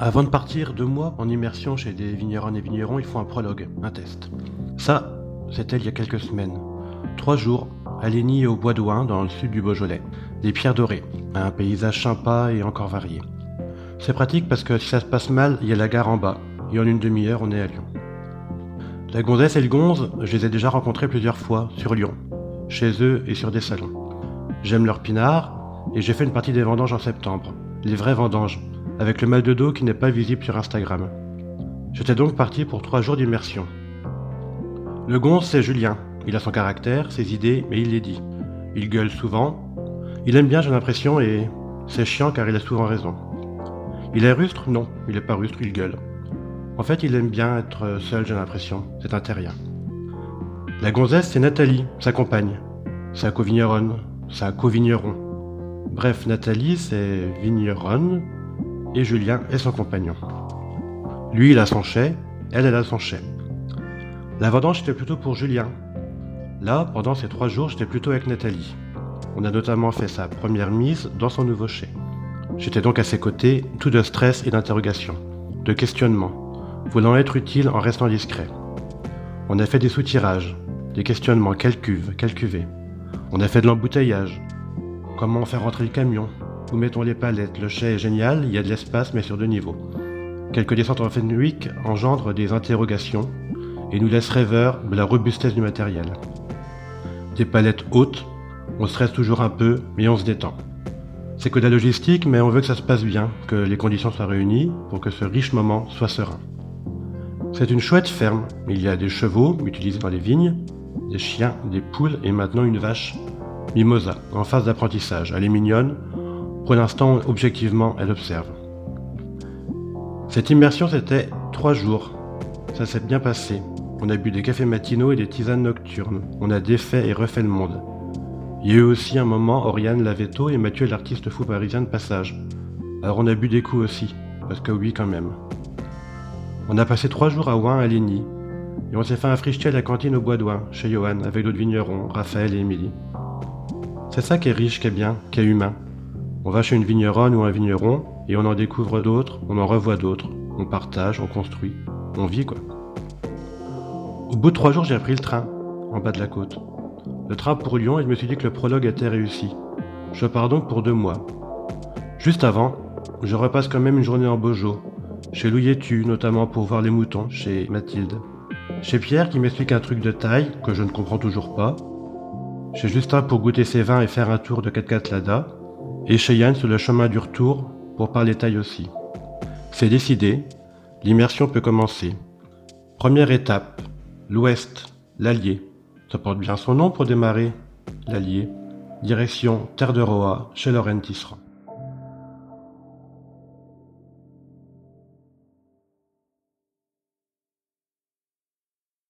Avant de partir deux mois en immersion chez des vignerons et vignerons, il faut un prologue, un test. Ça, c'était il y a quelques semaines. Trois jours, à Ligny et au Bois d'Ouin, dans le sud du Beaujolais. Des pierres dorées, un paysage sympa et encore varié. C'est pratique parce que si ça se passe mal, il y a la gare en bas, et en une demi-heure, on est à Lyon. La gonzesse et le gonze, je les ai déjà rencontrés plusieurs fois, sur Lyon, chez eux et sur des salons. J'aime leur pinard, et j'ai fait une partie des vendanges en septembre, les vraies vendanges, avec le mal de dos qui n'est pas visible sur Instagram. J'étais donc parti pour trois jours d'immersion. Le gonze, c'est Julien. Il a son caractère, ses idées, mais il les dit. Il gueule souvent. Il aime bien, j'ai l'impression, et c'est chiant car il a souvent raison. Il est rustre? Non, il n'est pas rustre, il gueule. En fait, il aime bien être seul, j'ai l'impression. C'est un terrien. La gonzesse, c'est Nathalie, sa compagne. Sa co-vigneronne, sa co-vigneron. Bref, Nathalie, c'est vigneronne, et Julien est son compagnon. Lui, il a son chai, elle, elle a son chai. La vendange, était plutôt pour Julien. Là, pendant ces trois jours, j'étais plutôt avec Nathalie. On a notamment fait sa première mise dans son nouveau chai. J'étais donc à ses côtés, tout de stress et d'interrogation, de questionnement, voulant être utile en restant discret. On a fait des soutirages, des questionnements, quelle cuve, quelle cuvée. On a fait de l'embouteillage. Comment faire rentrer le camion? Où mettons les palettes Le chai est génial, il y a de l'espace mais sur deux niveaux. Quelques descentes en Fenwick engendrent des interrogations et nous laissent rêveurs de la robustesse du matériel. Des palettes hautes, on stresse toujours un peu, mais on se détend. C'est que de la logistique, mais on veut que ça se passe bien, que les conditions soient réunies pour que ce riche moment soit serein. C'est une chouette ferme. Il y a des chevaux utilisés dans les vignes, des chiens, des poules et maintenant une vache. Mimosa, en phase d'apprentissage. Elle est mignonne. Pour l'instant, objectivement, elle observe. Cette immersion, c'était trois jours. Ça s'est bien passé. On a bu des cafés matinaux et des tisanes nocturnes. On a défait et refait le monde. Il y a eu aussi un moment Oriane Lavetto et Mathieu l'artiste fou parisien de passage. Alors on a bu des coups aussi, parce que oui quand même. On a passé trois jours à Ouin à Ligny, et on s'est fait un frichetier à la cantine au Bois d'Ouin, chez Johan, avec d'autres vignerons, Raphaël et Émilie. C'est ça qui est riche, qui est bien, qui est humain. On va chez une vigneronne ou un vigneron, et on en découvre d'autres, on en revoit d'autres, on partage, on construit, on vit quoi. Au bout de trois jours, j'ai pris le train, en bas de la côte. Le train pour Lyon et je me suis dit que le prologue était réussi. Je pars donc pour deux mois. Juste avant, je repasse quand même une journée en Beaujolais, chez Louis notamment pour voir les moutons, chez Mathilde. Chez Pierre qui m'explique un truc de taille que je ne comprends toujours pas. Chez Justin pour goûter ses vins et faire un tour de 4x4 Lada. Et chez Yann sur le chemin du retour pour parler taille aussi. C'est décidé, l'immersion peut commencer. Première étape, l'ouest, l'Allier. Ça porte bien son nom pour démarrer, l'Allier. Direction Terre de Roa, chez Laurent Tisserand.